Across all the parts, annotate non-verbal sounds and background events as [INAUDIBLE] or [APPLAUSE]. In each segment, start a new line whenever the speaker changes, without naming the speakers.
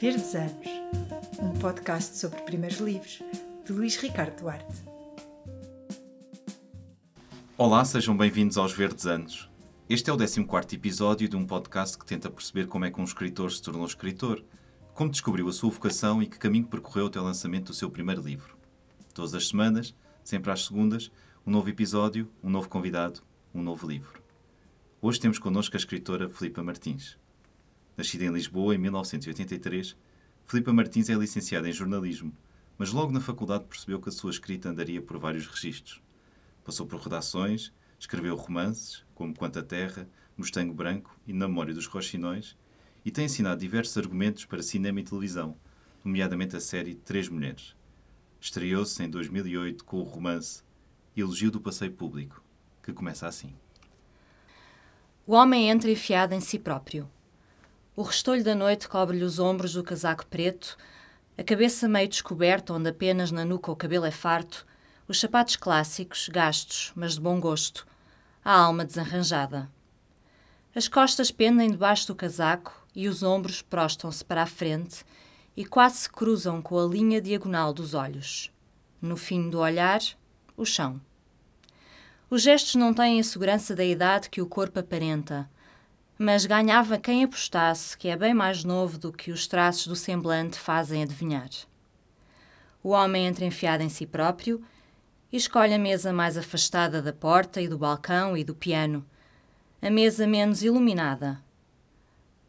Verdes Anos, um podcast sobre primeiros livros de Luís Ricardo Duarte.
Olá, sejam bem-vindos aos Verdes Anos. Este é o 14 episódio de um podcast que tenta perceber como é que um escritor se tornou escritor, como descobriu a sua vocação e que caminho percorreu até o lançamento do seu primeiro livro. Todas as semanas, sempre às segundas, um novo episódio, um novo convidado, um novo livro. Hoje temos connosco a escritora Filipa Martins. Nascida em Lisboa em 1983, Filipa Martins é licenciada em jornalismo, mas logo na faculdade percebeu que a sua escrita andaria por vários registros. Passou por redações, escreveu romances, como Quanta Terra, Mostango Branco e Na Memória dos Roxinões, e tem ensinado diversos argumentos para cinema e televisão, nomeadamente a série Três Mulheres. Estreou-se em 2008 com o romance Elogio do Passeio Público, que começa assim.
O homem entra enfiado em si próprio. O restolho da noite cobre-lhe os ombros do casaco preto, a cabeça meio descoberta, onde apenas na nuca o cabelo é farto, os sapatos clássicos, gastos, mas de bom gosto, a alma desarranjada. As costas pendem debaixo do casaco e os ombros prostam-se para a frente e quase se cruzam com a linha diagonal dos olhos. No fim do olhar, o chão. Os gestos não têm a segurança da idade que o corpo aparenta, mas ganhava quem apostasse que é bem mais novo do que os traços do semblante fazem adivinhar. O homem entra enfiado em si próprio e escolhe a mesa mais afastada da porta e do balcão e do piano, a mesa menos iluminada.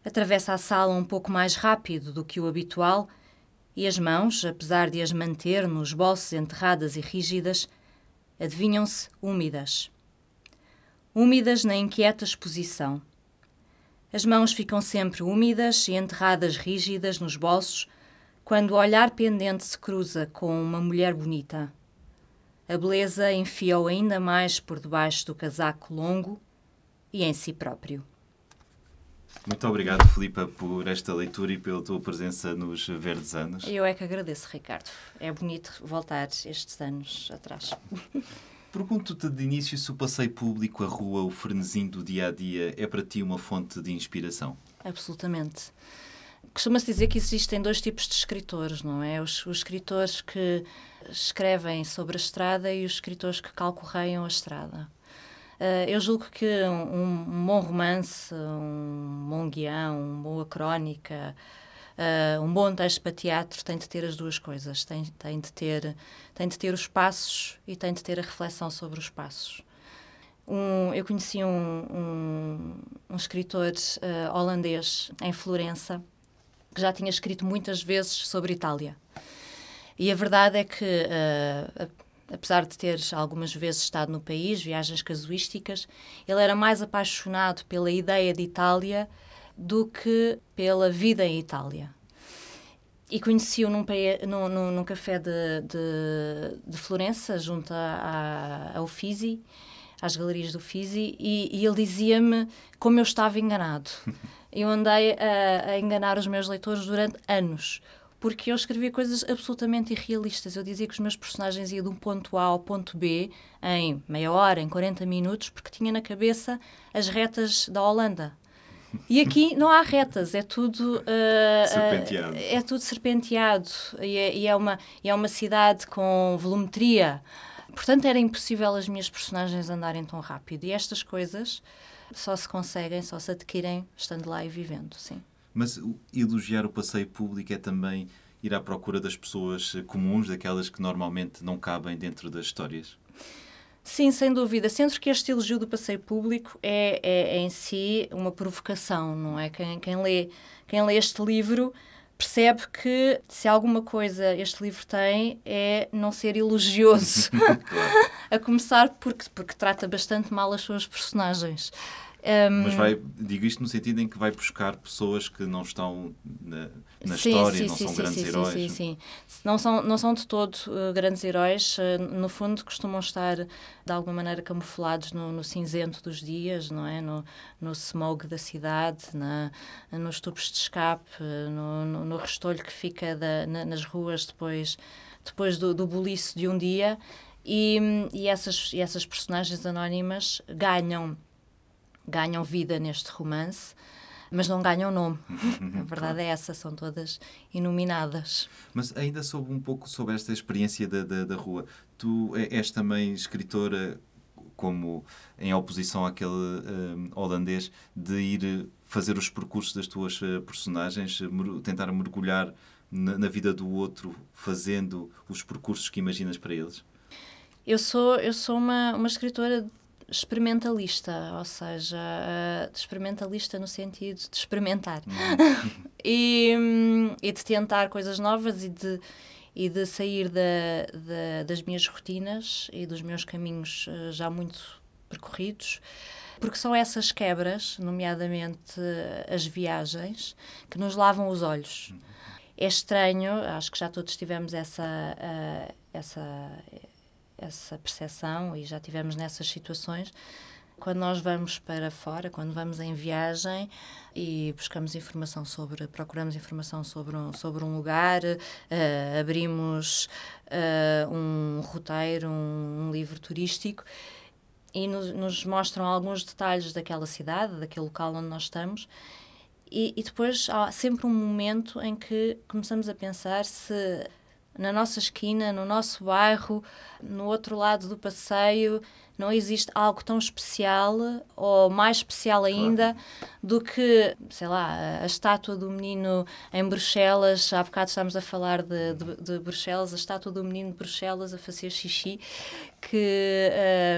Atravessa a sala um pouco mais rápido do que o habitual e as mãos, apesar de as manter nos bolsos enterradas e rígidas, adivinham-se úmidas. Úmidas na inquieta exposição. As mãos ficam sempre úmidas e enterradas rígidas nos bolsos quando o olhar pendente se cruza com uma mulher bonita. A beleza enfia-o ainda mais por debaixo do casaco longo e em si próprio.
Muito obrigado, Filipa, por esta leitura e pela tua presença nos Verdes Anos.
Eu é que agradeço, Ricardo. É bonito voltar estes anos atrás. [LAUGHS]
Pergunto-te de início se o passeio público, a rua, o frenesim do dia a dia é para ti uma fonte de inspiração.
Absolutamente. Costuma-se dizer que existem dois tipos de escritores, não é? Os, os, escritores que escrevem sobre a estrada e os escritores que calcorreiam a estrada. Uh, eu julgo que um, um, bom romance, um bom guião, uma boa crónica, uh, um bom texto para teatro tem de ter as duas coisas. Tem, tem, de ter, tem de ter os passos e tem de ter a reflexão sobre os passos. Um, eu conheci um, um, um escritor uh, holandês em Florença que já tinha escrito muitas vezes sobre Itália. E a verdade é que, uh, apesar de ter algumas vezes estado no país, viagens casuísticas, ele era mais apaixonado pela ideia de Itália do que pela vida em Itália. E conheci-o num, num, num, num, café de, de, de, Florença, junto a, ao Fisi, às galerias do Fisi, e, e ele dizia-me como eu estava enganado. [LAUGHS] Eu andei a, a enganar os meus leitores durante anos, porque eu escrevia coisas absolutamente irrealistas. Eu dizia que os meus personagens iam de um ponto A ao ponto B em meia hora, em 40 minutos, porque tinha na cabeça as retas da Holanda. E aqui não há retas, é tudo uh,
serpenteado. Uh,
é tudo serpenteado e é, e é, uma, é uma cidade com volumetria. Portanto, era impossível as minhas personagens andarem tão rápido. E estas coisas só se conseguem, só se adquirem estando lá e vivendo, sim.
Mas elogiar o passeio público é também ir à procura das pessoas comuns, daquelas que normalmente não cabem dentro das histórias?
Sim, sem dúvida. Sendo que este elogio do passeio público é, é, é em si uma provocação, não é? Quem, quem, lê, quem lê este livro percebe que se alguma coisa este livro tem é não ser elogioso. [LAUGHS] [LAUGHS] a começar porque, porque trata bastante mal as suas personagens.
Um, Mas vai, digo isto no sentido em que vai buscar pessoas que não estão na, na sim, história, sim, não sim, são grandes heróis.
Sim, sim, sim. Não são, não são de todo uh, grandes heróis. Uh, no fundo, costumam estar de alguma maneira camuflados no, no cinzento dos dias, não é? No, no smog da cidade, na, nos tubos de escape, no, no, no restolho que fica da, na, nas ruas depois, depois do, do buliço de um dia. E, e, essas, e essas personagens anónimas ganham ganham vida neste romance. mas não ganham nome. [LAUGHS] A verdade é essa, são todas inominadas.
Mas ainda soube um pouco sobre esta experiência da, da, da rua. Tu és também escritora como em oposição àquele um, holandês de ir fazer os percursos das tuas uh, personagens, tentar mergulhar na, na, vida do outro, fazendo os percursos que imaginas para eles?
Eu sou, eu sou uma, uma escritora experimentalista, ou seja, uh, experimentalista no sentido de experimentar hum. [LAUGHS] e, e de tentar coisas novas e de e de sair da, da, das minhas rotinas e dos meus caminhos uh, já muito percorridos, porque são essas quebras, nomeadamente uh, as viagens, que nos lavam os olhos. É estranho, acho que já todos tivemos essa, essa, essa percepção e já tivemos nessas situações quando nós vamos para fora, quando vamos em viagem e buscamos informação sobre, procuramos informação sobre um, sobre um lugar, uh, abrimos uh, um roteiro, um, um, livro turístico e nos, nos, mostram alguns detalhes daquela cidade, daquele local onde nós estamos. E, e depois há sempre um momento em que começamos a pensar se na nossa esquina, no nosso bairro, no outro lado do passeio, não existe algo tão especial ou mais especial ainda do que, sei lá, a estátua do menino em Bruxelas. Há bocado estávamos a falar de, de, de Bruxelas, a estátua do menino de Bruxelas a fazer xixi, que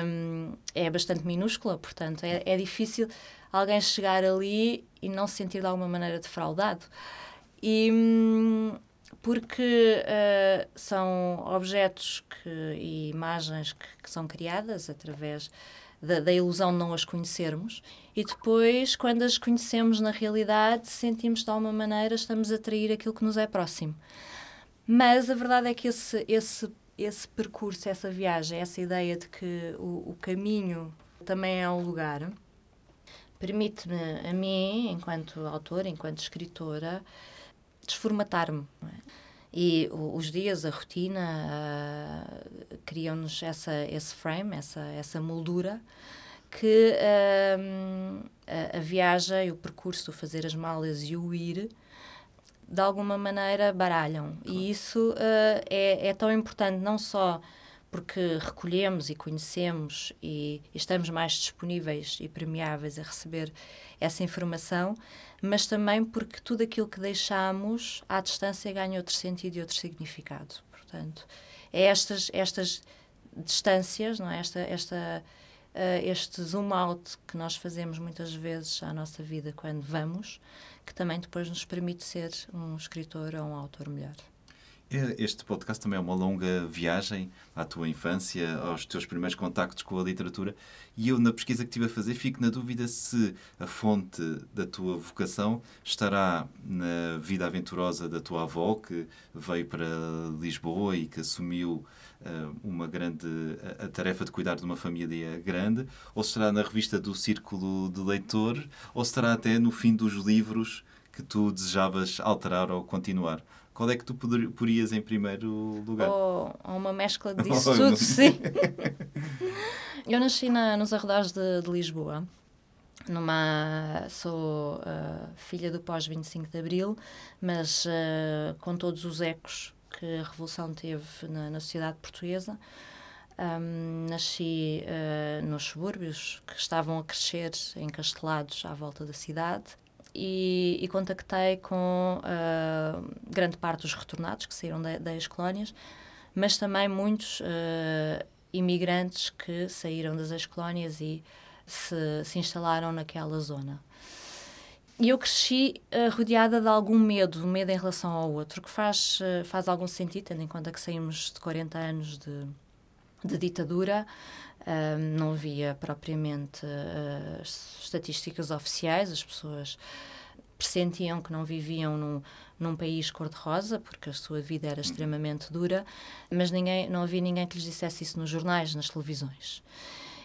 um, é bastante minúscula, portanto, é, é difícil alguém chegar ali e não se sentir de alguma maneira defraudado. E, hum, porque uh, são objetos que, e imagens que, que são criadas através da, da, ilusão de não as conhecermos e depois, quando as conhecemos na realidade, sentimos de alguma maneira estamos a atrair aquilo que nos é próximo. Mas a verdade é que esse, esse, esse percurso, essa viagem, essa ideia de que o, o caminho também é um lugar, permite-me a mim, enquanto autora, enquanto escritora, desformatar-me. É? E os dias, a rotina, uh, criam-nos esse frame, essa, essa moldura, que uh, a, a viagem, o percurso, fazer as malas e o ir, de alguma maneira baralham. Claro. E isso uh, é, é tão importante, não só porque recolhemos e conhecemos e, e estamos mais disponíveis e permeáveis a receber essa informação, mas também porque tudo aquilo que deixamos à distância ganha outro sentido e outro significado. Portanto, é estas, estas distâncias, não é? esta, esta, uh, este zoom out que nós fazemos muitas vezes à nossa vida quando vamos, que também depois nos permite ser um escritor ou um autor melhor.
É, este podcast também é uma longa viagem à tua infância, aos teus primeiros contactos com a literatura. E eu, na pesquisa que estive a fazer, fico na dúvida se a fonte da tua vocação estará na vida aventurosa da tua avó, que veio para Lisboa e que assumiu uh, uma grande a, a, tarefa de cuidar de uma família grande, ou se estará na revista do Círculo de Leitor, ou se estará até no fim dos livros que tu desejavas alterar ou continuar. Qual é que tu porias em primeiro lugar?
Ou, ou uma mescla [LAUGHS] disso tudo, sim. eu nasci na, nos arredores de, de Lisboa. Numa, sou uh, filha do pós-25 de Abril, mas uh, com todos os ecos que a Revolução teve na, na sociedade portuguesa. Um, nasci uh, nos subúrbios que estavam a crescer encastelados à volta da cidade e, e contactei com uh, grande parte dos retornados que saíram das colónias, mas também muitos uh, imigrantes que saíram das ex-colónias e se, se instalaram naquela zona. E eu cresci uh, rodeada de algum medo, medo em relação ao outro, que faz, faz algum sentido, tendo em conta que saímos de 40 anos de, de ditadura, uh, não havia propriamente estatísticas oficiais, as pessoas pressentiam que não viviam num, num país cor-de-rosa, porque a sua vida era extremamente dura, mas ninguém, não havia ninguém que lhes dissesse isso nos jornais, nas televisões.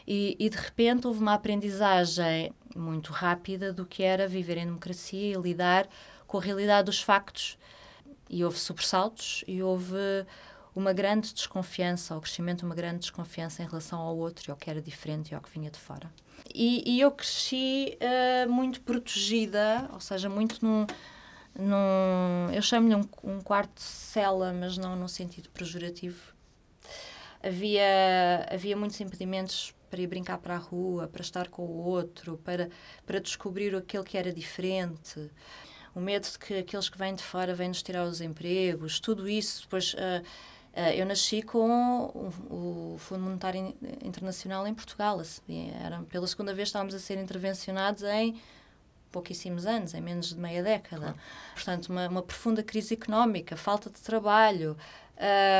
E, e, de repente houve uma aprendizagem muito rápida do que era viver em democracia e lidar com a realidade dos factos. E houve sobressaltos e houve uma grande desconfiança, o crescimento uma grande desconfiança em relação ao outro e ao que era diferente e ao que vinha de fora. E, e eu cresci uh, muito protegida, ou seja, muito num. num eu chamo-lhe um, um quarto de cela, mas não no sentido pejorativo. Havia, havia muitos impedimentos para ir brincar para a rua, para estar com o outro, para, para descobrir aquele que era diferente. O medo de que aqueles que vêm de fora vêm nos tirar os empregos, tudo isso. Depois, Uh, eu nasci com o, Fundo Monetário Internacional em Portugal. Assim, era, pela segunda vez estávamos a ser intervencionados em pouquíssimos anos, em menos de meia década. Claro. Portanto, uma, uma, profunda crise económica, falta de trabalho.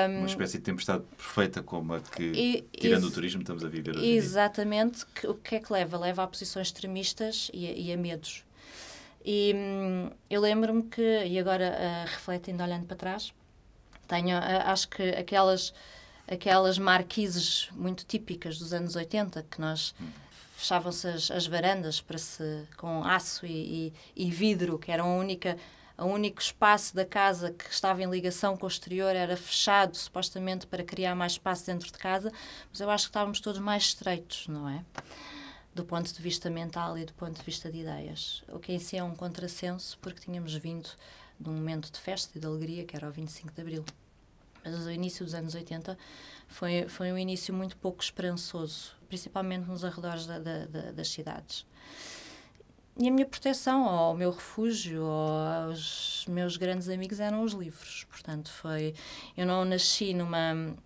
Um, uma espécie de tempestade perfeita como a que, e, tirando o turismo, estamos a viver hoje
Exatamente. Que, o que é que leva? Leva a posições extremistas e a, e a medos. E hum, eu lembro-me que, e agora uh, refletindo, olhando para trás, tenho, acho que aquelas, aquelas marquises muito típicas dos anos 80, que nós fechavam-se as, as, varandas para se, com aço e, e, e vidro, que era a única o único espaço da casa que estava em ligação com o exterior era fechado, supostamente para criar mais espaço dentro de casa, mas eu acho que estávamos todos mais estreitos, não é? Do ponto de vista mental e do ponto de vista de ideias. O que em si é um contrassenso, porque tínhamos vindo de um momento de festa e de alegria, que era o 25 de Abril. Mas o início dos anos 80 foi, foi um início muito pouco esperançoso, principalmente nos arredores da, da, da, das cidades. E a minha proteção, ou o meu refúgio, ou meus grandes amigos eram os livros. Portanto, foi. Eu não nasci numa,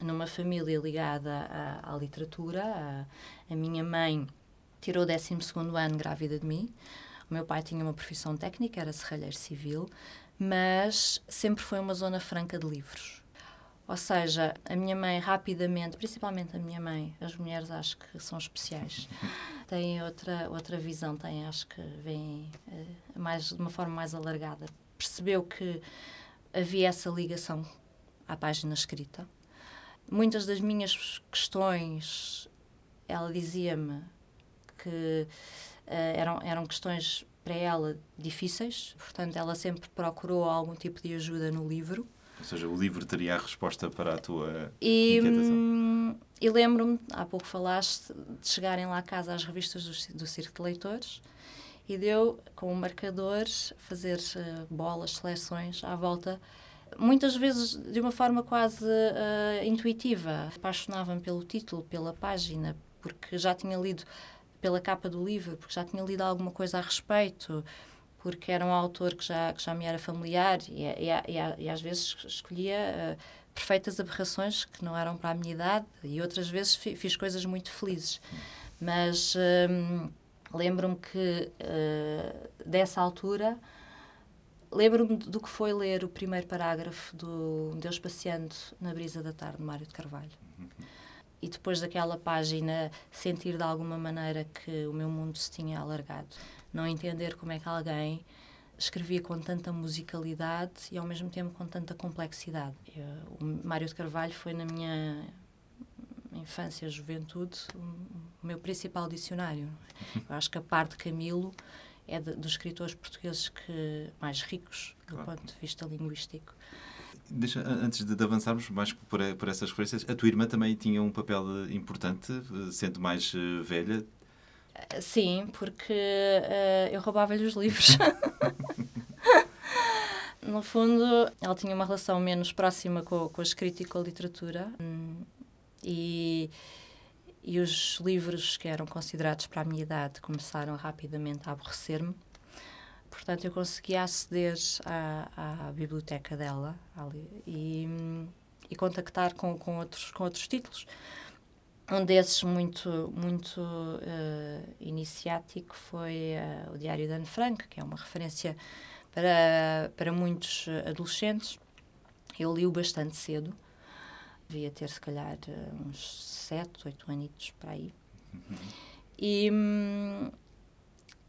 numa família ligada à, à literatura. A, a minha mãe tirou o 12 ano grávida de mim. O meu pai tinha uma profissão técnica, era serralheiro civil, mas sempre foi uma zona franca de livros. Ou seja, a minha mãe rapidamente, principalmente a minha mãe, as mulheres acho que são especiais, [LAUGHS] têm outra, outra visão, têm, acho que vêm uh, mais, de uma forma mais alargada. Percebeu que havia essa ligação à página escrita. Muitas das minhas questões, ela dizia-me que eram, eram questões para ela difíceis, portanto, ela sempre procurou algum tipo de ajuda no livro.
Ou seja, o livro teria a resposta para a tua
e,
inquietação. Hum,
e lembro-me, há pouco falaste, de chegarem lá a casa as revistas do, do Circo de Leitores e deu, com o marcador, fazer uh, bolas, seleções à volta muitas vezes de uma forma quase uh, intuitiva. Apaixonava-me pelo título, pela página, porque já tinha lido pela capa do livro, porque já tinha lido alguma coisa a respeito, porque era um autor que já, que já me era familiar e, e, e, e às vezes escolhia uh, perfeitas aberrações que não eram para a minha idade e outras vezes fiz coisas muito felizes. Mas um, lembro-me que uh, dessa altura lembro-me do que foi ler o primeiro parágrafo do Deus Passeando na Brisa da Tarde, de Mário de Carvalho e depois daquela página sentir de alguma maneira que o meu mundo se tinha alargado. Não entender como é que alguém escrevia com tanta musicalidade e ao mesmo tempo com tanta complexidade. Eu, o Mário de Carvalho foi na minha infância, juventude, o meu principal dicionário. Eu acho que a parte de Camilo é de, dos escritores portugueses que mais ricos do claro. ponto de vista linguístico.
Deixa, antes de, de, avançarmos mais por, por essas referências, a tua irmã também tinha um papel importante, sendo mais uh, velha.
Sim, porque uh, eu roubava-lhe os livros. [LAUGHS] no fundo, ela tinha uma relação menos próxima com, com a escrita e com a literatura. E, e os livros que eram considerados para a minha idade começaram rapidamente a aborrecer-me portanto, eu conseguia aceder à, à biblioteca dela ali, e, e contactar com, com, outros, com outros títulos. Um desses muito, muito uh, iniciático foi uh, o Diário de Anne Frank, que é uma referência para, para muitos adolescentes. Eu li-o bastante cedo, devia ter se calhar uns sete, oito anitos para aí. Uhum. E, hum,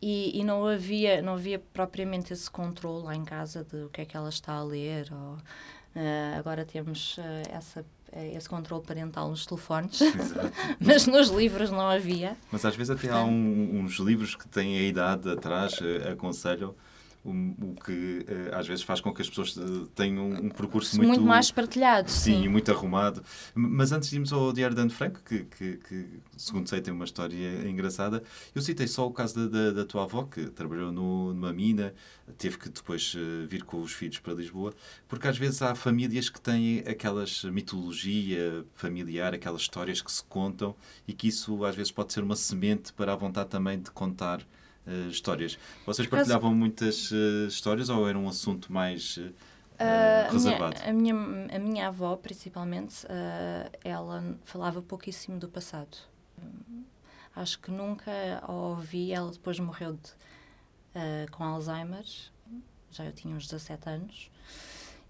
e, e, não havia não havia propriamente esse controle lá em casa de o que é que ela está a ler ou, uh, agora temos uh, essa eh, esse controle parental nos telefones. [LAUGHS] Mas nos livros não havia.
Mas às vezes até há um, uns livros que têm a idade atrás aconselham o, que uh, às vezes faz com que as pessoas uh, tenham um, percurso muito,
muito mais partilhado.
Sim,
sim,
muito arrumado. Mas antes de irmos ao Diário de Anne Frank, que, que, que, segundo sei tem uma história engraçada, eu citei só o caso da, da, da tua avó, que trabalhou no, numa mina, teve que depois uh, vir com os filhos para Lisboa, porque às vezes há famílias que têm aquelas mitologia familiar, aquelas histórias que se contam e que isso às vezes pode ser uma semente para a vontade também de contar uh, histórias. Vocês partilhavam muitas uh, histórias ou era um assunto mais uh, reservado?
A minha, a minha, a minha avó, principalmente, ela falava pouquíssimo do passado. Acho que nunca a ouvi. Ela depois morreu de, com Alzheimer, já eu tinha uns 17 anos.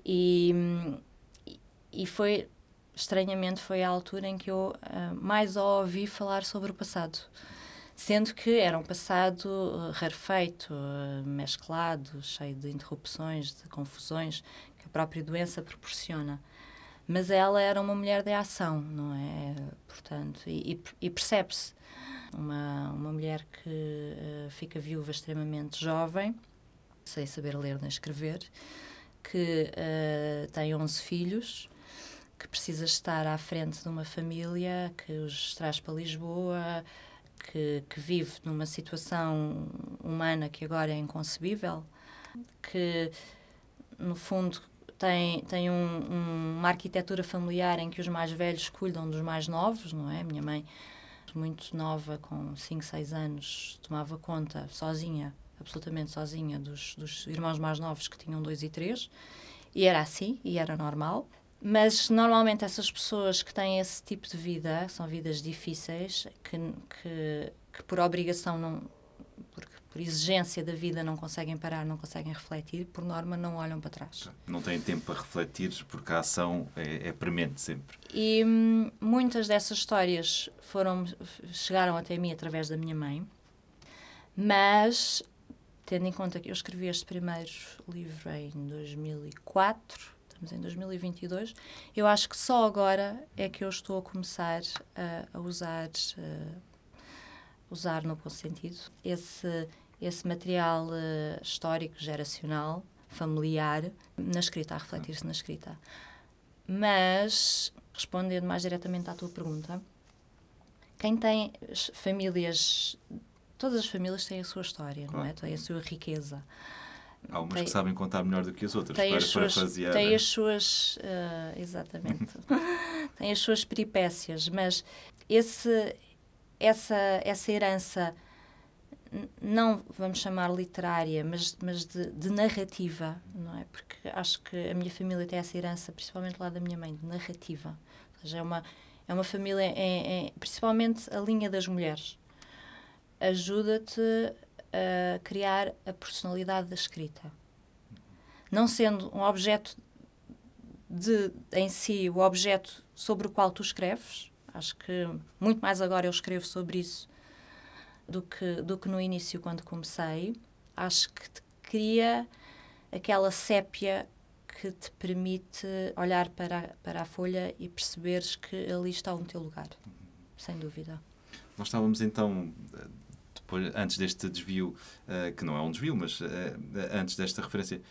E, e foi, estranhamente, foi a altura em que eu mais a ouvi falar sobre o passado sendo que era um passado uh, rarefeito, uh, mesclado, cheio de interrupções, de confusões que a própria doença proporciona. Mas ela era uma mulher de ação, não é? Portanto, e, e percebe-se uma, uma mulher que uh, fica viúva extremamente jovem, sem saber ler nem escrever, que tem 11 filhos, que precisa estar à frente de uma família que os traz para Lisboa, que, que vive numa situação humana que agora é inconcebível, que no fundo tem, tem um, um, uma arquitetura familiar em que os mais velhos cuidam dos mais novos, não é? Minha mãe, muito nova, com 5, 6 anos, tomava conta sozinha, absolutamente sozinha, dos, dos irmãos mais novos que tinham 2 e 3, e era assim, e era normal. Mas normalmente essas pessoas que têm esse tipo de vida são vidas difíceis, que, que, que por obrigação, não, por, por exigência da vida, não conseguem parar, não conseguem refletir, por norma não olham para trás.
Não têm tempo para refletir porque a ação é, é premente sempre.
E hum, muitas dessas histórias foram, chegaram até mim através da minha mãe, mas tendo em conta que eu escrevi este primeiro livro em 2004 estamos em 2022, eu acho que só agora é que eu estou a começar a, a usar, uh, usar no bom sentido, esse, esse material uh, histórico, geracional, familiar, na escrita, a refletir-se na escrita. Mas, respondendo mais diretamente à tua pergunta, quem tem famílias, todas as famílias têm a sua história, não é? Têm a sua riqueza.
Há umas tem, que sabem contar melhor do que as outras,
tem
para
as suas, Tem as suas, uh, exatamente, [LAUGHS] tem as suas peripécias, mas esse, essa, essa herança, não vamos chamar literária, mas, mas de, de, narrativa, não é? Porque acho que a minha família tem essa herança, principalmente lá da minha mãe, de narrativa. Ou seja, é uma, é uma família, é, é, principalmente a linha das mulheres. Ajuda-te a criar a personalidade da escrita. Não sendo um objeto de, em si, o objeto sobre o qual tu escreves, acho que muito mais agora eu escrevo sobre isso do que, do que no início, quando comecei. Acho que te cria aquela sépia que te permite olhar para, para a folha e perceberes que ali está o teu lugar, sem dúvida.
Nós estávamos então depois, antes deste desvio, uh, que não é um desvio, mas uh, antes desta referência,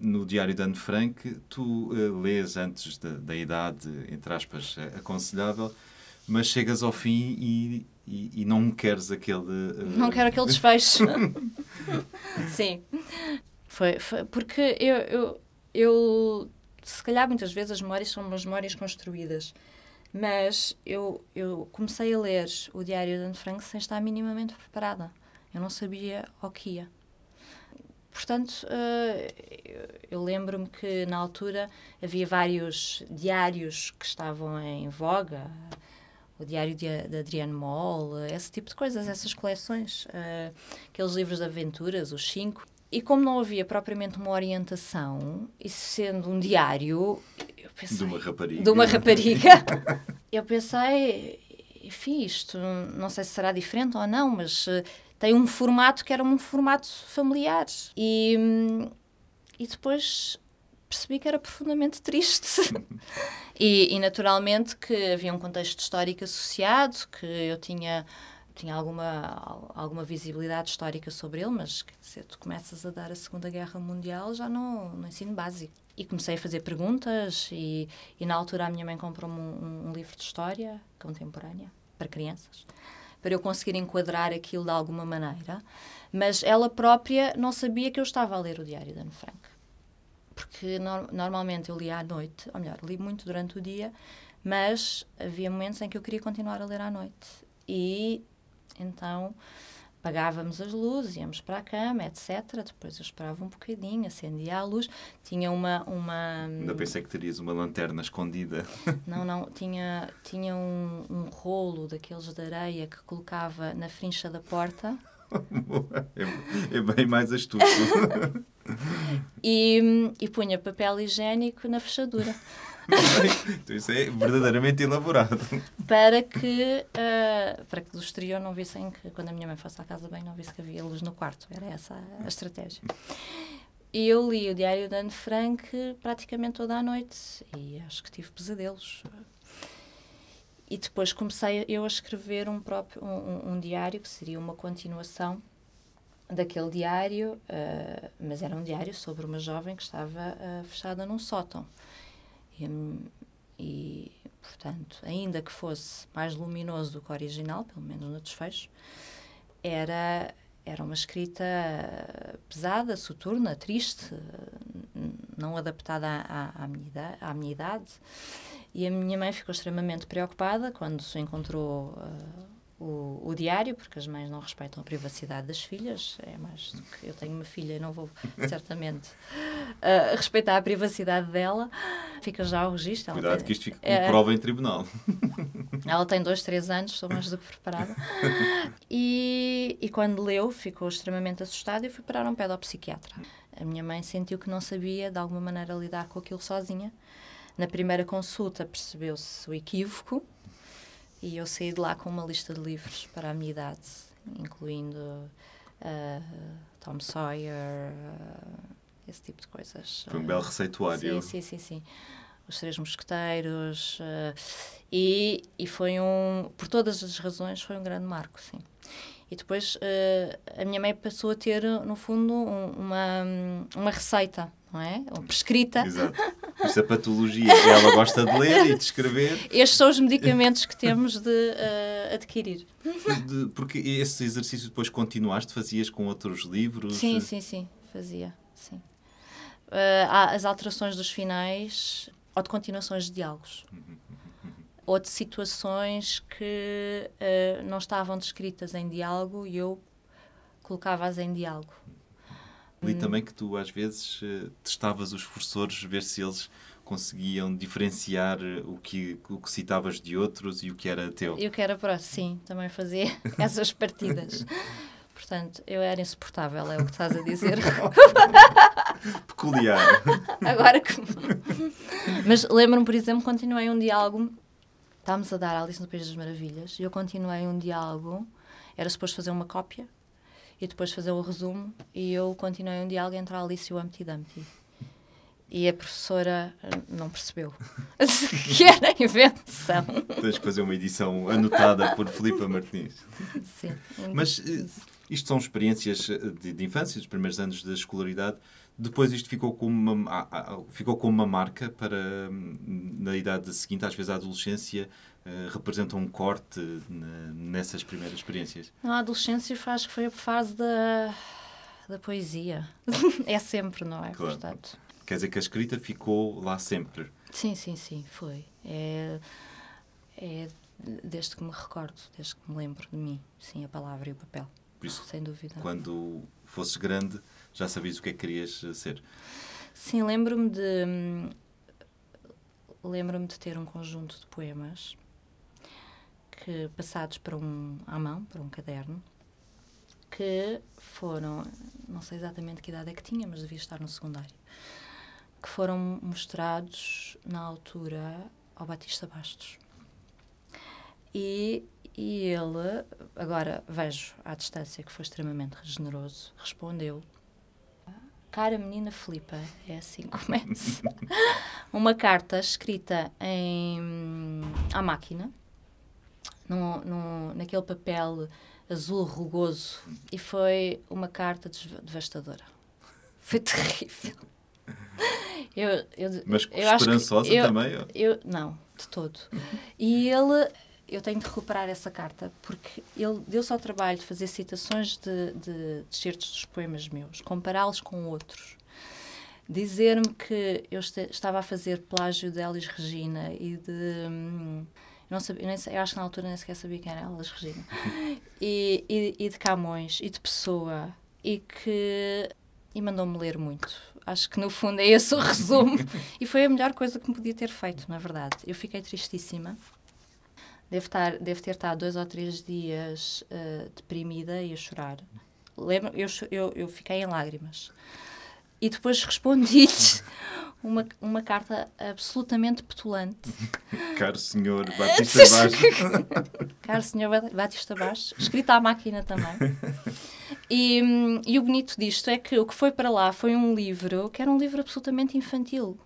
no diário de Anne Frank, tu uh, lês antes da, da, idade, entre aspas, aconselhável, mas chegas ao fim e, e, e não queres aquele.
Não quero aquele desfecho. [LAUGHS] Sim. Foi, foi porque eu, eu, eu, se calhar muitas vezes as memórias são umas memórias construídas. Mas eu, eu comecei a ler o Diário de Anne Frank sem estar minimamente preparada. Eu não sabia o que ia. Portanto, uh, eu lembro-me que na altura havia vários diários que estavam em voga, o diário de, de Adriano Moll, esse tipo de coisas, essas coleções, uh, aqueles livros de aventuras, os cinco. E como não havia propriamente uma orientação, e sendo um diário,
pensei, de uma rapariga.
De uma [LAUGHS] rapariga. eu pensei, enfim, isto não sei se será diferente ou não, mas uh, tem um formato que era um formato familiar. E, um, e depois percebi que era profundamente triste. [LAUGHS] e, e, naturalmente que havia um contexto histórico associado, que eu tinha tinha alguma, alguma visibilidade histórica sobre ele, mas quer dizer, tu começas a dar a Segunda Guerra Mundial já no, no ensino básico. E comecei a fazer perguntas e, e na altura a minha mãe comprou-me um, um livro de história contemporânea para crianças, para eu conseguir enquadrar aquilo de alguma maneira, mas ela própria não sabia que eu estava a ler o Diário de Anne Frank. Porque no, normalmente eu lia à noite, ou melhor, li muito durante o dia, mas havia momentos em que eu queria continuar a ler à noite. E então apagávamos as luzes, íamos para a cama, etc. Depois eu esperava um bocadinho, acendia a luz. Tinha uma. uma
Ainda pensei que terias uma lanterna escondida. [LAUGHS]
Não, não. Tinha, tinha um, um rolo daqueles de areia que colocava na frincha da porta. [LAUGHS]
é, é bem mais astuto. [LAUGHS]
e, e punha papel higiênico na fechadura. [LAUGHS]
então isso é verdadeiramente elaborado.
Para que, uh, para que do exterior não vissem que quando a minha mãe fosse à casa bem não visse que havia luz no quarto. Era essa a estratégia. E eu li o Diário de Anne Frank praticamente toda a noite e acho que tive pesadelos. E depois comecei eu a escrever um próprio um, um diário que seria uma continuação daquele diário, uh, mas era um diário sobre uma jovem que estava uh, fechada num sótão. E, e, portanto, ainda que fosse mais luminoso do que o original, pelo menos no desfecho, era, era uma escrita pesada, soturna, triste, não adaptada à, à, minha, idade, à minha idade. E a minha mãe ficou extremamente preocupada quando se encontrou uh, o, o, diário, porque as mães não respeitam a privacidade das filhas. É mais do que eu tenho uma filha e não vou [LAUGHS] certamente uh, respeitar a privacidade dela. Fica já o registro.
Cuidado tem, que isto fica como é, prova em tribunal. [LAUGHS]
Ela tem dois, três anos, estou mais do que preparada. [LAUGHS] E, e quando leu, ficou extremamente assustada e fui parar um pedopsiquiatra. A minha mãe sentiu que não sabia, de alguma maneira, lidar com aquilo sozinha. Na primeira consulta percebeu-se o equívoco, e eu saí de lá com uma lista de livros para a minha idade, incluindo uh, Tom Sawyer, uh, esse tipo de coisas.
Foi um belo receituário.
Sim, sim, sim. sim. Os Três Mosqueteiros. Uh, e, e foi um. Por todas as razões, foi um grande marco, sim. E depois a minha mãe passou a ter, no fundo, um, uma, uma receita, não é? Uma prescrita.
Exato. Isto é patologia. Ela gosta de ler e de escrever.
Estes são os medicamentos que temos de uh, adquirir.
De, porque esse exercício depois continuaste, fazias com outros livros?
Sim, sim, sim. Fazia, sim. Uh, há as alterações dos finais ou de continuações de diálogos. Uhum ou de situações que uh, não estavam descritas em diálogo e eu colocava-as em diálogo.
Li hum. também que tu às vezes uh, testavas os professores, ver se eles conseguiam diferenciar eh, o que, o que citavas de outros e o que era teu.
E o que era para sim, também fazia [LAUGHS] essas partidas. Portanto, eu era insuportável, é o que estás a dizer. [LAUGHS]
Peculiar. [LAUGHS]
Agora que. Mas lembro-me, por exemplo, continuei um diálogo estávamos a dar Alice no País das Maravilhas e eu continuei um diálogo. Era suposto fazer uma cópia e depois fazer o resumo. E eu continuei um diálogo entre a Alice e o Humpty Dumpty. E a professora eh, não percebeu [LAUGHS] que era invenção.
Tens que fazer uma edição anotada por Filipa Martins.
Sim.
Mas eh, isto são experiências eh, de, de infância, dos primeiros anos da escolaridade. Depois isto ficou como uma, ficou como uma marca para, na idade seguinte, às vezes a adolescência uh, representa um corte na, nessas primeiras experiências.
A adolescência faz que foi a fase da, da poesia. [LAUGHS] é sempre, não é?
Claro. Portanto. Quer dizer que a escrita ficou lá sempre.
Sim, sim, sim, foi. É, é desde que me recordo, desde que me lembro de mim, sim, a palavra e o papel. Por isso, sem dúvida.
Quando fosses grande, já sabias o que é que querias eh, ser?
Sim, lembro-me de. Lembro-me de ter um conjunto de poemas que passados para um à mão, para um caderno, que foram, não sei exatamente que idade é que tinha, mas devia estar no secundário, que foram mostrados na altura ao Batista Bastos. E, e ele, agora vejo à distância que foi extremamente generoso, respondeu Cara menina Filipa, é assim que começa. [LAUGHS] uma carta escrita em, à máquina, num, num, naquele papel azul rugoso e foi uma carta devastadora. Foi [LAUGHS] terrível. Eu, eu,
Mas
eu
esperançosa
eu,
também?
Eu, não, de todo. E ele, eu tenho de recuperar essa carta, porque ele deu-se ao trabalho de fazer citações de, de, de certos dos poemas meus, compará-los com outros. Dizer-me que eu estava a fazer plágio de Elis Regina e de. Hum, não sabia, nem, eu acho que na altura nem sequer sabia quem era Elis Regina. [LAUGHS] E, e, e de Camões e de Pessoa. E que. E mandou-me ler muito. Acho que no fundo é esse o resumo. [LAUGHS] e foi a melhor coisa que me podia ter feito, na verdade. Eu fiquei tristíssima. Devo, estar, devo ter estado dois ou três dias uh, deprimida e a chorar. Lembro, eu, eu, eu fiquei em lágrimas. E depois respondi-lhe uma, uma carta absolutamente petulante. [LAUGHS]
Caro senhor Batista Bastos. [LAUGHS]
Caro senhor Batista Bastos, escrita à máquina também. E, e o bonito disto é que o que foi para lá foi um livro que era um livro absolutamente infantil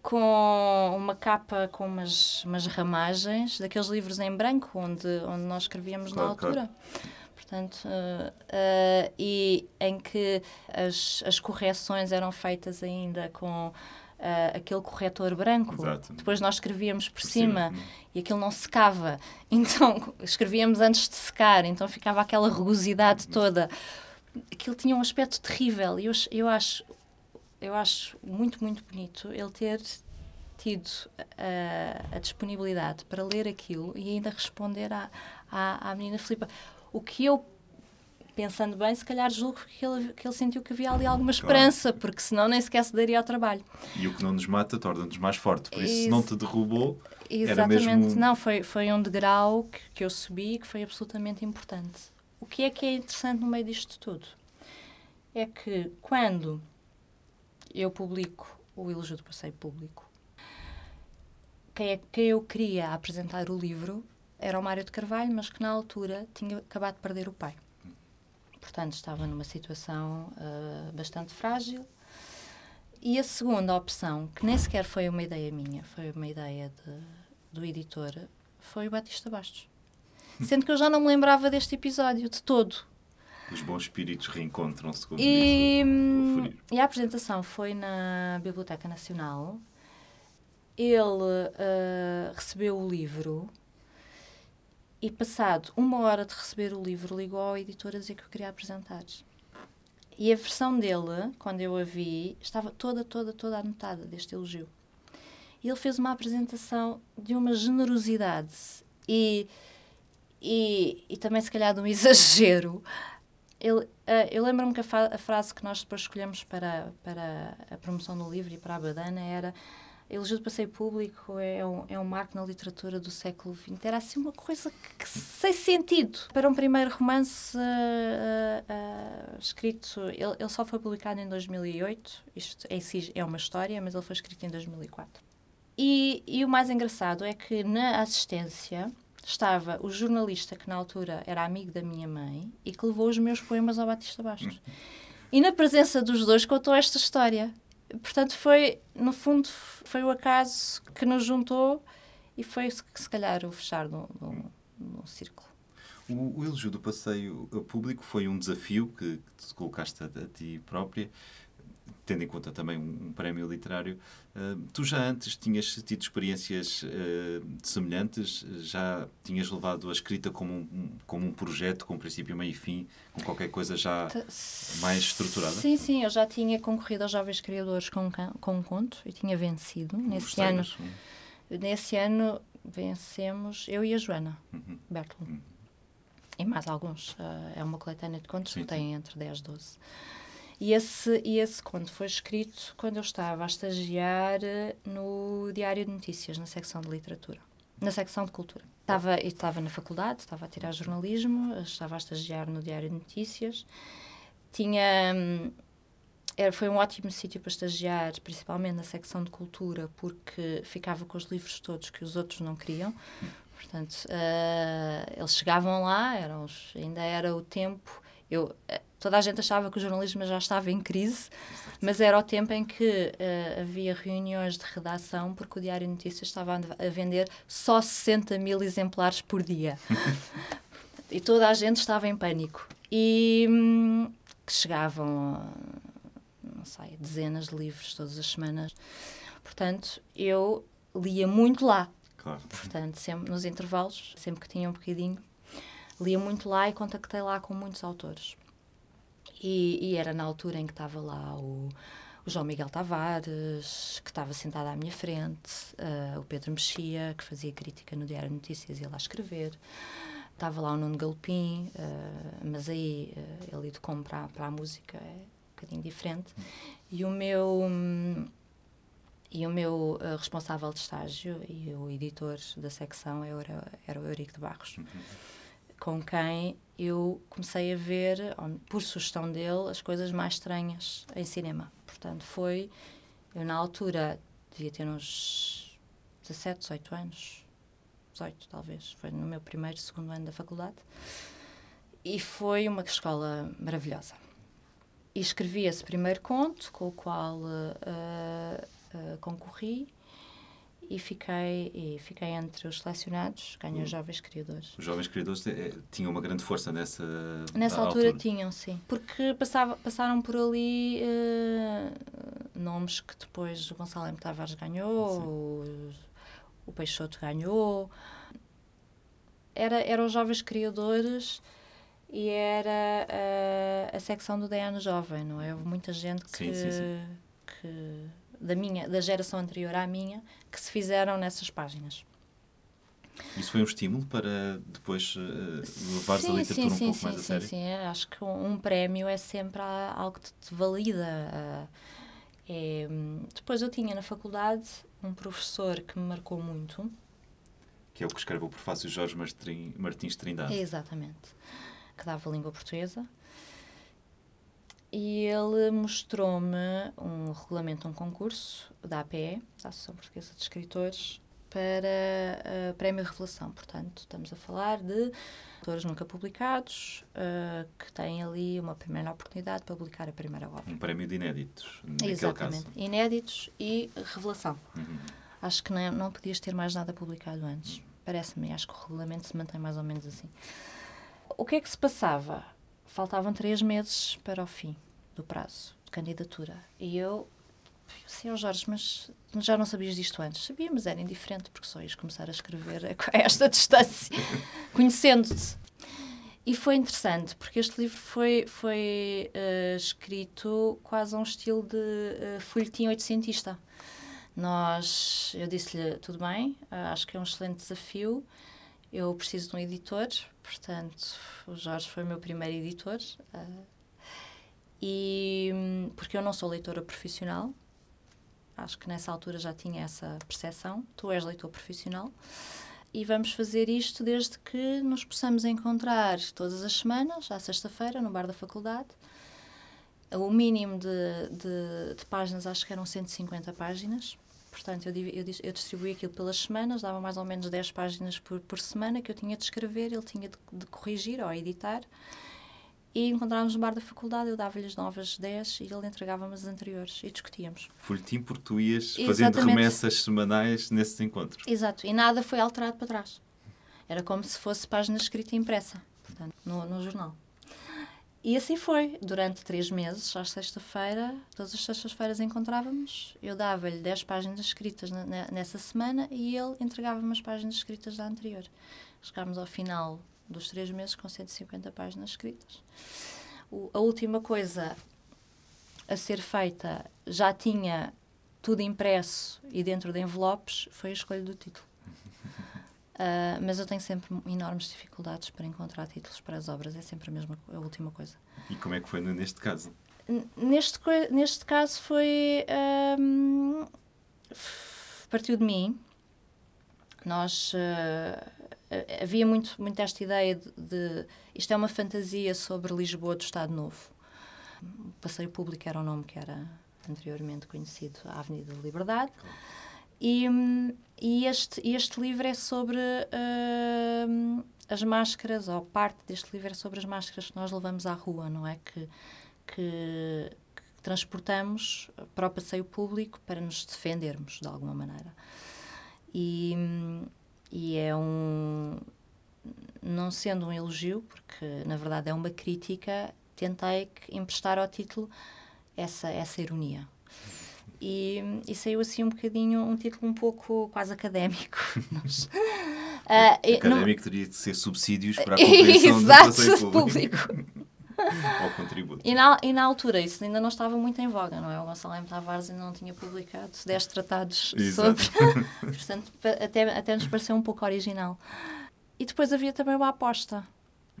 com uma capa com umas, umas ramagens, daqueles livros em branco onde, onde nós escrevíamos claro, na altura. Claro. Portanto, uh, uh, e em que as, as correções eram feitas ainda com uh, aquele corretor branco. Exato. Depois nós escrevíamos por, por cima, cima, e aquilo não secava. [LAUGHS] Então, escrevíamos antes de secar, então ficava aquela rugosidade toda. Aquilo tinha um aspecto terrível. E eu, eu, acho, eu acho muito, muito bonito ele ter tido a, a disponibilidade para ler aquilo e ainda responder à, à, à menina Filipa o que eu pensando bem, se calhar julgo que ele, que ele sentiu que havia ali alguma esperança, claro. porque senão nem sequer se daria ao trabalho.
E o que não nos mata torna-nos mais forte, por isso, se não te derrubou,
Exatamente,
era mesmo...
não, foi, foi um degrau que, que eu subi que foi absolutamente importante. O que é que é interessante no meio disto tudo? É que quando eu publico o Elogio do Passeio Público, quem, é, quem eu queria apresentar o livro era o Mário de Carvalho, mas que na altura tinha acabado de perder o pai. Portanto, estava numa situação uh, bastante frágil. E a segunda opção, que nem sequer foi uma ideia minha, foi uma ideia de, do editor, foi o Batista Bastos. Sendo que eu já não me lembrava deste episódio de todo.
Os bons espíritos reencontram-se, como
e, diz E a apresentação foi na Biblioteca Nacional. Ele uh, recebeu o livro e passado uma hora de receber o livro, ligou ao editor a dizer que eu queria apresentar. E a versão dele, quando eu a vi, estava toda, toda, toda anotada deste elogio. E ele fez uma apresentação de uma generosidade e, e, e também, se calhar, de um [LAUGHS] exagero. Ele, uh, eu lembro-me que a, a, frase que nós depois escolhemos para, para a promoção do livro e para a Badana era Elogio do Passeio Público é um, é um marco na literatura do século XX. Era assim uma coisa que, que sem sentido. Para um primeiro romance uh, uh, escrito, ele, ele, só foi publicado em 2008. Isto em si é uma história, mas ele foi escrito em 2004. E, e o mais engraçado é que na assistência estava o jornalista que na altura era amigo da minha mãe e que levou os meus poemas ao Batista Bastos. E na presença dos dois contou esta história portanto, foi, no fundo, foi o acaso que nos juntou e foi, se calhar, o fechar do, do, círculo.
O, o elogio do passeio público foi um desafio que, que te colocaste a, a ti própria tendo em conta também um, um prémio literário, uh, tu já antes tinhas tido experiências uh, semelhantes? Já tinhas levado a escrita como um, como um projeto, com princípio, meio e fim, com qualquer coisa já mais estruturada?
Sim, sim, eu já tinha concorrido aos Jovens Criadores com, com um conto e tinha vencido. Nesse ano, nesse ano vencemos eu e a Joana uhum. Bertolo. Uhum. E mais alguns. Uh, é uma coletânea de contos sim, que tem entre 10 e 12. E esse, e esse conto foi escrito quando eu estava a estagiar eh, no Diário de Notícias, na secção de literatura, na secção de cultura. Estava, estava na faculdade, estava a tirar jornalismo, estava a estagiar no Diário de Notícias. Tinha. Hum, era, foi um ótimo sítio para estagiar, principalmente na secção de cultura, porque ficava com os livros todos que os outros não queriam. Portanto, uh, eles chegavam lá, eram ainda era o tempo Eu, eh, toda a gente achava que o jornalismo já estava em crise, mas era o tempo em que uh, havia reuniões de redação porque o Diário Notícias estava a vender só 60 mil exemplares por dia. [LAUGHS] e toda a gente estava em pânico. E hum, chegavam, não sei, dezenas de livros todas as semanas. Portanto, eu lia muito lá.
Claro.
Portanto, sempre nos intervalos, sempre que tinha um bocadinho, lia muito lá e contactei lá com muitos autores. E, e era na altura em que estava lá o, o João Miguel Tavares, que estava sentado à minha frente, uh, o Pedro Mexia, que fazia crítica no Diário de Notícias e ia lá escrever. Estava lá o Nuno Galpim, uh, mas aí uh, ele educou-me para, para a música, é um bocadinho diferente. E o meu. Um, e o meu uh, responsável de estágio e o editor da secção era, era o Eurico de Barros, uhum. Com quem eu comecei a ver, por sugestão dele, as coisas mais estranhas em cinema. Portanto, foi. Eu, na altura, devia ter uns 17, 18 anos. 18, talvez. Foi no meu primeiro, segundo ano da faculdade. E foi uma escola maravilhosa. E escrevi esse primeiro conto, com o qual. Uh, uh, concorri e fiquei, e fiquei entre os selecionados, ganhei os Jovens Criadores.
Os Jovens Criadores é, tinham uma grande força nessa
Nessa altura, altura, tinham, sim. Porque passava, passaram por ali uh, nomes que depois o Gonçalo M. Tavares ganhou, o, o Peixoto ganhou. Era, eram os Jovens Criadores e era uh, a secção do DN Jovem, não é? Houve muita gente que... Sim, sim, sim. que da minha da geração anterior à minha que se fizeram nessas páginas.
Isso foi um estímulo para depois uh, levares sim, a literatura sim, um pouco sim, mais a sério?
Sim, sim, é, acho que um, um, prémio é sempre algo que te valida. Uh, é, depois eu tinha na faculdade um professor que me marcou muito.
Que é o que escreve o prefácio Jorge Martins Trindade.
exatamente. Que dava língua portuguesa e ele mostrou-me um regulamento, um concurso da APE, da Associação Portuguesa de Escritores, para uh, Prémio Revelação. Portanto, estamos a falar de autores nunca publicados uh, que têm ali uma primeira oportunidade para publicar a primeira obra.
Um prémio de inéditos,
naquele Exatamente. Caso. Inéditos e revelação. Uhum. Acho que não, não podias ter mais nada publicado antes. Uhum. Parece-me, acho que o regulamento se mantém mais ou menos assim. O que é que se passava? Faltavam três meses para o fim do prazo de candidatura. E eu ao Jorge, mas já não sabias disto antes? Sabia, mas era indiferente, porque só ias começar a escrever a [LAUGHS] esta distância, [LAUGHS] conhecendo-te. E foi interessante, porque este livro foi, foi uh, escrito quase a um estilo de uh, folhetim oitocentista. Nós, eu disse-lhe, tudo bem, uh, acho que é um excelente desafio, eu preciso de um editor, portanto, o Jorge foi o meu primeiro editor. Uh, e porque eu não sou leitora profissional, acho que nessa altura já tinha essa percepção. Tu és leitor profissional e vamos fazer isto desde que nos possamos encontrar todas as semanas, à sexta-feira, no bar da faculdade. O mínimo de, de, de páginas, acho que eram 150 páginas. Portanto, eu, eu, eu distribuí aquilo pelas semanas, dava mais ou menos 10 páginas por, por semana que eu tinha de escrever, ele tinha de, de corrigir ou editar. E encontrávamos no bar da faculdade, eu dava-lhe as novas 10 e ele entregava-me as anteriores e discutíamos.
Folhetim porque tu ias fazendo remessas semanais nesses encontros.
Exato, e nada foi alterado para trás. Era como se fosse página escrita impressa, portanto, no, no jornal. E assim foi, durante três meses, à sexta-feira, todas as sextas-feiras encontrávamos, eu dava-lhe 10 páginas escritas nessa semana e ele entregava-me as páginas escritas da anterior. Chegámos ao final dos três meses com 150 páginas escritas. O, a última coisa a ser feita já tinha tudo impresso e dentro de envelopes, foi a escolha do título. Uh, mas eu tenho sempre enormes dificuldades para encontrar títulos para as obras, é sempre a mesma a última coisa.
E como é que foi neste caso?
Neste, neste caso foi. Um, partiu de mim. Nós. Uh, havia muito, muito esta ideia de, de, Isto é uma fantasia sobre Lisboa do Estado Novo. O passeio público era o nome que era anteriormente conhecido, a Avenida da Liberdade. E, e este, este livro é sobre uh, as máscaras, ou parte deste livro é sobre as máscaras que nós levamos à rua, não é? Que, que, que transportamos para o passeio público para nos defendermos, de alguma maneira. E, e é um. Não sendo um elogio, porque na verdade é uma crítica, tentei emprestar ao título essa, essa ironia. E, e, saiu assim um bocadinho, um título um pouco quase académico. [LAUGHS] Mas, [LAUGHS]
uh, académico não... teria de ser subsídios para a [LAUGHS] compreensão do passeio público. Ou contributo.
E na, e na altura isso ainda não estava muito em voga, não é? O Gonçalo M. Tavares ainda não tinha publicado 10 tratados Exato. sobre. Portanto, até, até nos pareceu um pouco original. E depois havia também uma aposta,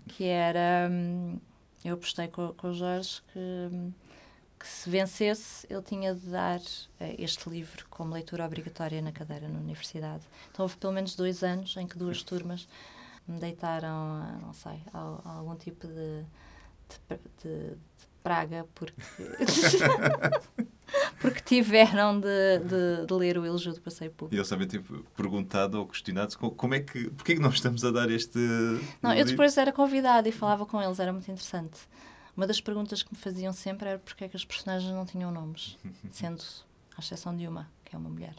que era. Hum, eu apostei com, com o Jorge que hum, que se vencesse, ele tinha de dar uh, este livro como leitura obrigatória na cadeira na universidade. Então houve pelo menos dois anos em que duas turmas me deitaram, uh, não sei, a, a algum tipo de, de, de, de praga, porque, [LAUGHS] porque tiveram de, de, de, ler o elogio do passeio público.
E eles também tipo, perguntado ou questionado como é que, porquê é que nós estamos a dar este...
Não, eu depois era convidada e falava com eles, era muito interessante. Uma das perguntas que me faziam sempre era porque é que as personagens não tinham nomes, [LAUGHS] sendo à exceção de uma, que é uma mulher.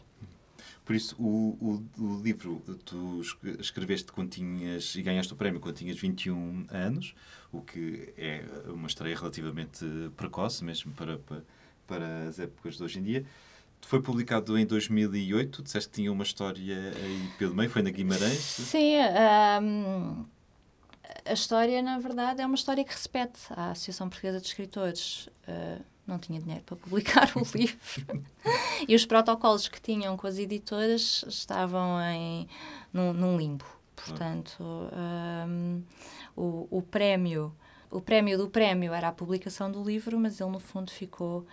Por isso, o, o, o, livro tu escreveste quando tinhas e ganhaste o prémio quando tinhas 21 anos, o que é uma estreia relativamente precoce, mesmo para, para, para as épocas de hoje em dia. Foi publicado em 2008, disseste que tinha uma história aí pelo meio, foi na Guimarães?
Sim, um, a história, na verdade, é uma história que repete. A Associação Portuguesa de Escritores uh, não tinha dinheiro para publicar o [LAUGHS] livro. e os protocolos que tinham com as editoras estavam em, num, num limbo. Portanto, um, o, o prémio o prémio do prémio era a publicação do livro, mas ele, no fundo, ficou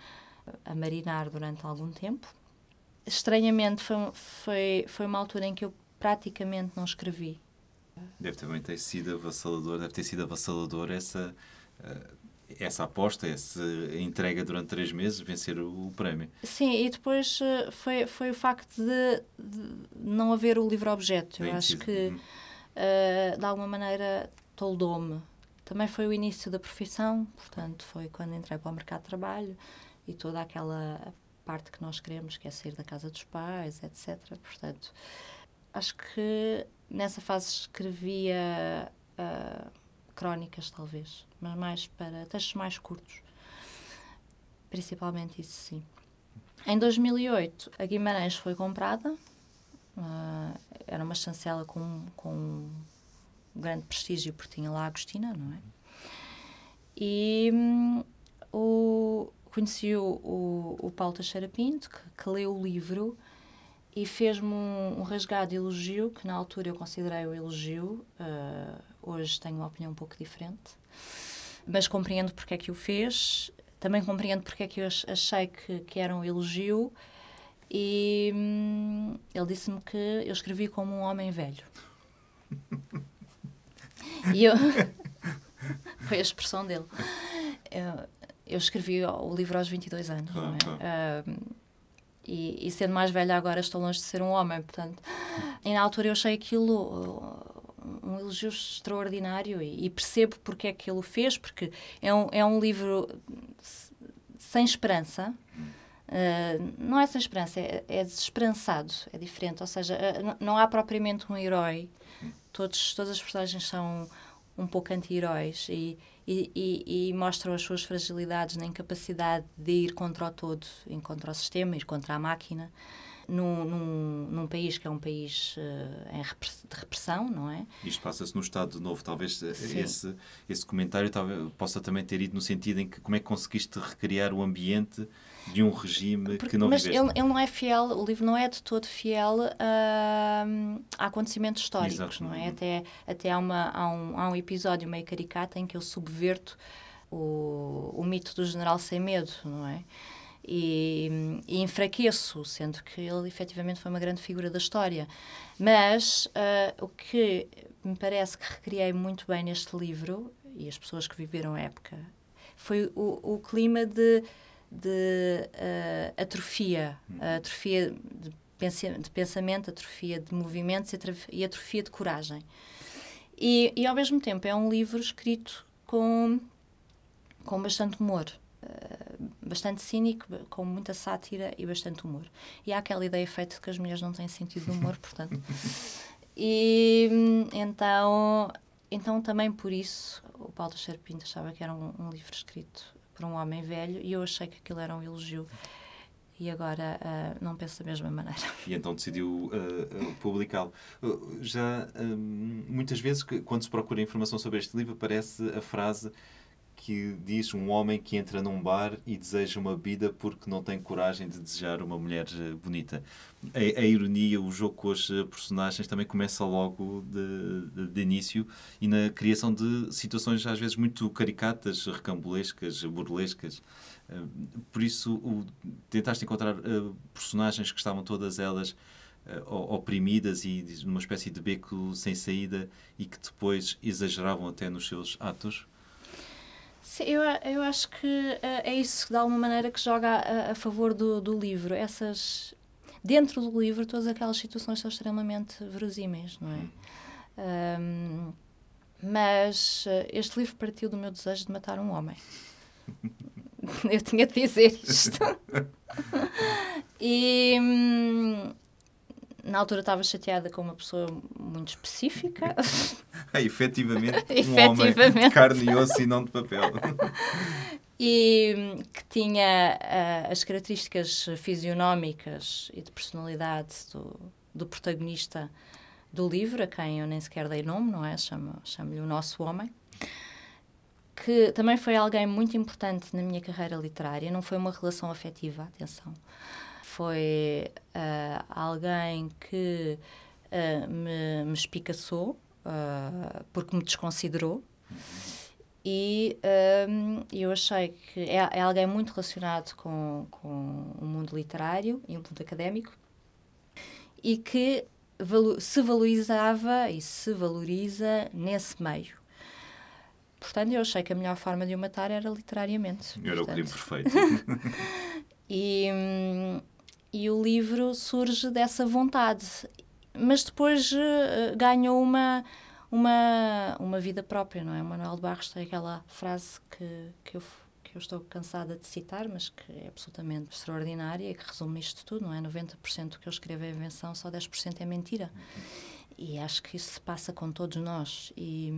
a marinar durante algum tempo. Estranhamente, foi, foi, foi uma altura em que eu praticamente não escrevi.
Deve também ter sido avassalador, deve ter sido avassalador essa, eh, essa aposta, essa entrega durante três meses, vencer o, prémio.
Sim, e depois eh, foi, foi o facto de, de não haver o livre-objeto. Eu acho que, uh, de alguma maneira, toldou-me. Também foi o início da profissão, portanto, foi quando entrei para o mercado de trabalho e toda aquela parte que nós queremos, que é sair da casa dos pais, etc. Portanto, acho que nessa fase escrevia uh, crónicas, talvez, mas mais para textos mais curtos. Principalmente isso, sim. Em 2008, a Guimarães foi comprada. Uh, era uma chancela com, com um grande prestígio, porque tinha lá a Agostina, não é? E um, o, conheci o, o, o Paulo Teixeira Pinto, que, que leu o livro e fez-me um, um rasgado elogio, que na altura eu considerei o elogio, uh, hoje tenho uma opinião um pouco diferente, mas compreendo porque é que o fez, também compreendo porque é que eu achei que, que era um elogio, e hum, ele disse-me que eu escrevi como um homem velho. e eu. [LAUGHS] Foi a expressão dele. Eu, eu escrevi o livro aos 22 anos, não é? Uh, e, e, sendo mais velha agora estou longe de ser um homem, portanto. E na altura eu achei aquilo uh, um elogio extraordinário e, e, percebo porque é que ele o fez, porque é um, é um livro sem esperança. Uh, não é sem esperança, é, é, desesperançado, é diferente. Ou seja, uh, não há propriamente um herói. Todos, todas as personagens são um pouco anti-heróis e, e, e, e, mostram as suas fragilidades na incapacidade de ir contra o todo, ir contra o sistema, ir contra a máquina, num, num, num país que é um país uh, de repressão, não é?
Isto passa-se no Estado Novo. Talvez eh, esse, esse comentário talvez, possa também ter ido no sentido em que como é que conseguiste recriar o ambiente de um regime Porque, que não
mas
viveste.
Mas ele, ele, não é fiel, o livro não é de todo fiel uh, a acontecimentos históricos, Exato. não é? Até, até há, uma, há, um, há um episódio meio caricato em que eu subverto o, o mito do general sem medo, não é? E, e, enfraqueço, sendo que ele efetivamente foi uma grande figura da história. Mas uh, o que me parece que recriei muito bem neste livro, e as pessoas que viveram a época, foi o, o clima de de uh, atrofia, uh, atrofia de, de, pensamento, atrofia de movimentos e atrofia de coragem. E, e ao mesmo tempo é um livro escrito com, com bastante humor. Uh, bastante cínico, com muita sátira e bastante humor. E há aquela ideia feita de que as mulheres não têm sentido de humor, [LAUGHS] portanto. E então, então também por isso o Paulo Teixeira Pinto achava que era um, um livro escrito por um homem velho e eu achei que aquilo era um elogio e agora uh, não penso da mesma maneira. [LAUGHS]
E então decidiu uh, publicá-lo. Já muitas vezes, quando se procura informação sobre este livro, aparece a frase que diz um homem que entra num bar e deseja uma bebida porque não tem coragem de desejar uma mulher bonita. A, a ironia, o jogo com as personagens também começa logo de, de, de, início e na criação de situações às vezes muito caricatas, recambulescas, burlescas. Por isso, o, tentaste encontrar uh, personagens que estavam todas elas oprimidas e numa espécie de beco sem saída e que depois exageravam até nos seus atos?
Sim, eu, eu acho que uh, é isso de alguma maneira que joga a, a favor do, do livro. Essas dentro do livro todas aquelas situações são extremamente verosímeis, não é? Um, mas este livro partiu do meu desejo de matar um homem. [LAUGHS] eu tinha de dizer isto. [LAUGHS] e hum, na altura estava chateada com uma pessoa muito específica. [LAUGHS]
É, efetivamente, um efetivamente. homem de carne e osso e não de papel. [LAUGHS]
e hum, que tinha uh, as características fisionómicas e de personalidade do, do protagonista do livro, a quem eu nem sequer dei nome, não é? Chamo-lhe chamo o Nosso Homem que também foi alguém muito importante na minha carreira literária. Não foi uma relação afetiva, atenção. Foi uh, alguém que uh, me, me espicaçou, uh, porque me desconsiderou. E eu achei que é, é, alguém muito relacionado com, com o mundo literário e o mundo académico e que se valorizava e se valoriza nesse meio. Portanto, eu achei que a melhor forma de o matar era literariamente.
Era
portanto. o
crime perfeito. [LAUGHS] [LAUGHS]
e, e o livro surge dessa vontade. Mas depois uh, ganhou uma, uma, uma vida própria, não é? O Manuel de Barros tem aquela frase que, que, eu, que eu estou cansada de citar, mas que é absolutamente extraordinária e que resume isto tudo, não é? 90% do que eu escrevo é invenção, só 10% é mentira. E acho que isso se passa com todos nós. E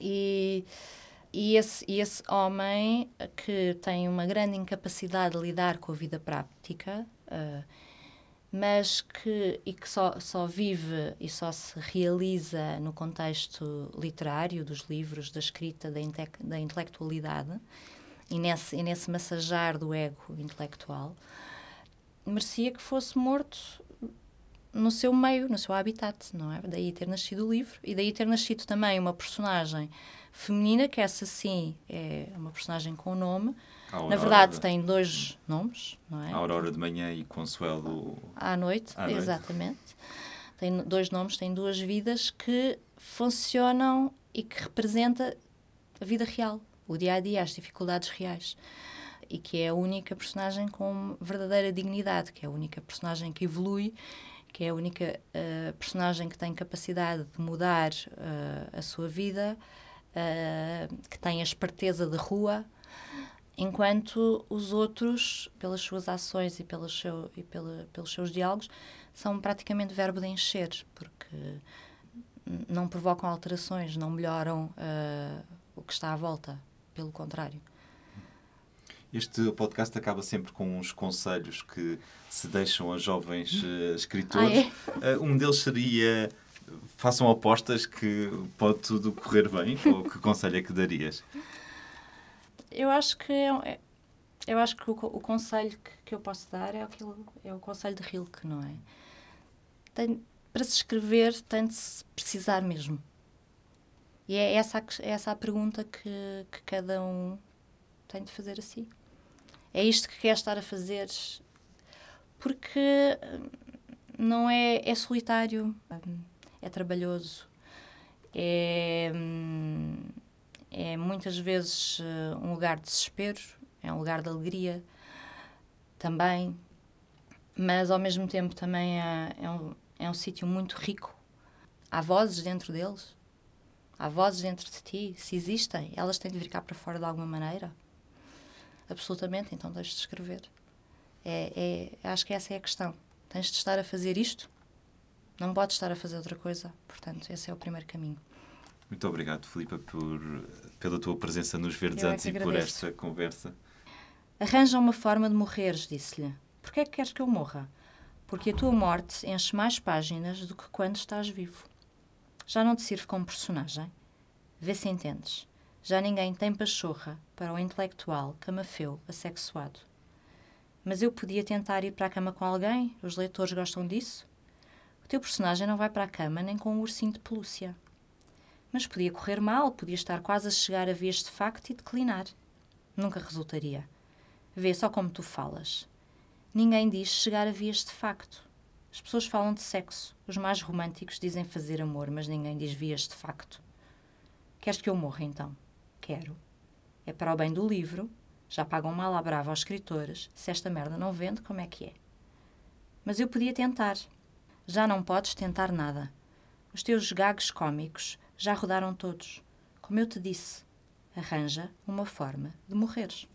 e, e, esse, esse homem que tem uma grande incapacidade de lidar com a vida prática, uh, mas que, e que só, só vive e só se realiza no contexto literário dos livros, da escrita, da, inte da intelectualidade, e nesse, e nesse massajar do ego intelectual, merecia que fosse morto no seu meio, no seu habitat, não é? Daí ter nascido o livro e daí ter nascido também uma personagem feminina, que essa sim é uma personagem com nome. Na verdade, tem dois nomes, não é?
Aurora de manhã e Consuelo
à noite, à noite. exatamente. Tem dois nomes, tem duas vidas que funcionam e que representa a vida real, o dia a dia, as dificuldades reais e que é a única personagem com verdadeira dignidade, que é a única personagem que evolui que é a única uh, personagem que tem capacidade de mudar uh, a sua vida, uh, que tem a esperteza de rua, enquanto os outros, pelas suas ações e, pelos, seu, e pelos seus diálogos, são praticamente verbo de encher, porque não provocam alterações, não melhoram o que está à volta, pelo contrário.
Este podcast acaba sempre com uns conselhos que se deixam a jovens uh, escritores.
Ah, é?
uh, um deles seria façam apostas que pode tudo correr bem ou que conselho é que darias?
Eu acho que é, é eu acho que o, o conselho que, que, eu posso dar é aquilo é o conselho de Rilke, não é? Tem, para se escrever tem de se precisar mesmo. E é essa, é essa a pergunta que, que cada um tem de fazer assim. É isto que quer estar a fazer porque hum, não é, é solitário, hum, é trabalhoso, é, hum, é muitas vezes um lugar de desespero, é um lugar de alegria também, mas ao mesmo tempo também é, é um, é um sítio muito rico. Há vozes dentro deles? Há vozes dentro de ti? Se existem, elas têm de vir cá para fora de alguma maneira? Absolutamente, então deixe de escrever. É, é, acho que essa é a questão. Tens de estar a fazer isto, não podes estar a fazer outra coisa. Portanto, esse é o primeiro caminho.
Muito obrigado, Filipa, por, pela tua presença nos Verdes
Eu é
Antes
que
e por esta conversa.
Arranja uma forma de morreres, disse-lhe. Porquê é que queres que eu morra? Porque a tua morte enche mais páginas do que quando estás vivo. Já não te sirve como personagem? Vê se entendes. Já ninguém tem pachorra para o intelectual camafeu assexuado. Mas eu podia tentar ir para a cama com alguém? Os leitores gostam disso? O teu personagem não vai para a cama nem com um ursinho de pelúcia. Mas podia correr mal, podia estar quase a chegar a vez de facto e declinar. Nunca resultaria. Vê só como tu falas. Ninguém diz chegar a vias de facto. As pessoas falam de sexo. Os mais românticos dizem fazer amor, mas ninguém diz vias de facto. Queres que eu morra então? Quero. É para o bem do livro. Já pagam mal à brava aos escritores. Se esta merda não vende, como é que é? Mas eu podia tentar. Já não podes tentar nada. Os teus gags cómicos já rodaram todos. Como eu te disse, arranja uma forma de morreres.